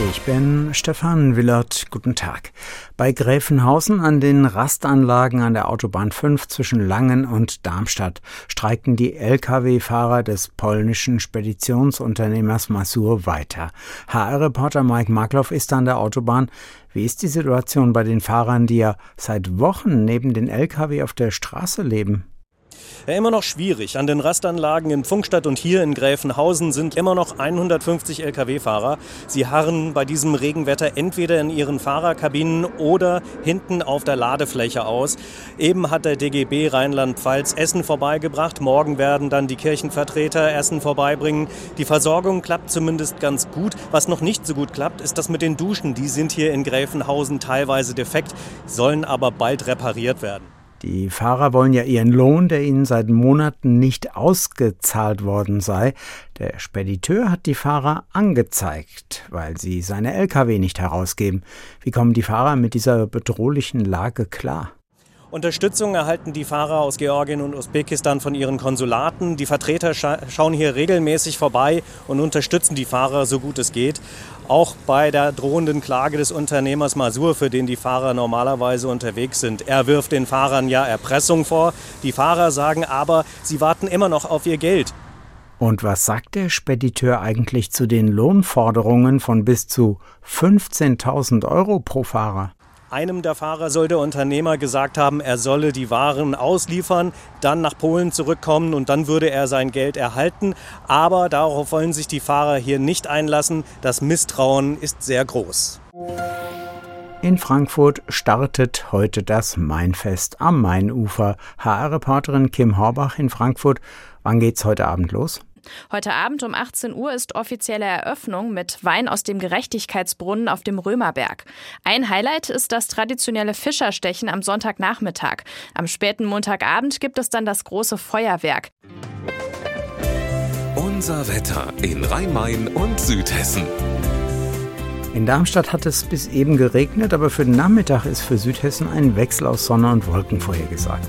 Ich bin Stefan Willert. Guten Tag. Bei Gräfenhausen an den Rastanlagen an der Autobahn 5 zwischen Langen und Darmstadt streiken die Lkw-Fahrer des polnischen Speditionsunternehmers Masur weiter. HR-Reporter Mike Markloff ist an der Autobahn. Wie ist die Situation bei den Fahrern, die ja seit Wochen neben den Lkw auf der Straße leben? Ja, immer noch schwierig. An den Rastanlagen in Funkstadt und hier in Gräfenhausen sind immer noch 150 Lkw-Fahrer. Sie harren bei diesem Regenwetter entweder in ihren Fahrerkabinen oder hinten auf der Ladefläche aus. Eben hat der DGB Rheinland-Pfalz Essen vorbeigebracht. Morgen werden dann die Kirchenvertreter Essen vorbeibringen. Die Versorgung klappt zumindest ganz gut. Was noch nicht so gut klappt, ist das mit den Duschen. Die sind hier in Gräfenhausen teilweise defekt, sollen aber bald repariert werden. Die Fahrer wollen ja ihren Lohn, der ihnen seit Monaten nicht ausgezahlt worden sei. Der Spediteur hat die Fahrer angezeigt, weil sie seine Lkw nicht herausgeben. Wie kommen die Fahrer mit dieser bedrohlichen Lage klar? Unterstützung erhalten die Fahrer aus Georgien und Usbekistan von ihren Konsulaten. Die Vertreter scha schauen hier regelmäßig vorbei und unterstützen die Fahrer so gut es geht. Auch bei der drohenden Klage des Unternehmers Masur, für den die Fahrer normalerweise unterwegs sind. Er wirft den Fahrern ja Erpressung vor. Die Fahrer sagen aber, sie warten immer noch auf ihr Geld. Und was sagt der Spediteur eigentlich zu den Lohnforderungen von bis zu 15.000 Euro pro Fahrer? Einem der Fahrer soll der Unternehmer gesagt haben, er solle die Waren ausliefern, dann nach Polen zurückkommen und dann würde er sein Geld erhalten. Aber darauf wollen sich die Fahrer hier nicht einlassen. Das Misstrauen ist sehr groß. In Frankfurt startet heute das Mainfest am Mainufer. HR-Reporterin Kim Horbach in Frankfurt. Wann geht's heute Abend los? Heute Abend um 18 Uhr ist offizielle Eröffnung mit Wein aus dem Gerechtigkeitsbrunnen auf dem Römerberg. Ein Highlight ist das traditionelle Fischerstechen am Sonntagnachmittag. Am späten Montagabend gibt es dann das große Feuerwerk. Unser Wetter in Rhein-Main und Südhessen. In Darmstadt hat es bis eben geregnet, aber für den Nachmittag ist für Südhessen ein Wechsel aus Sonne und Wolken vorhergesagt.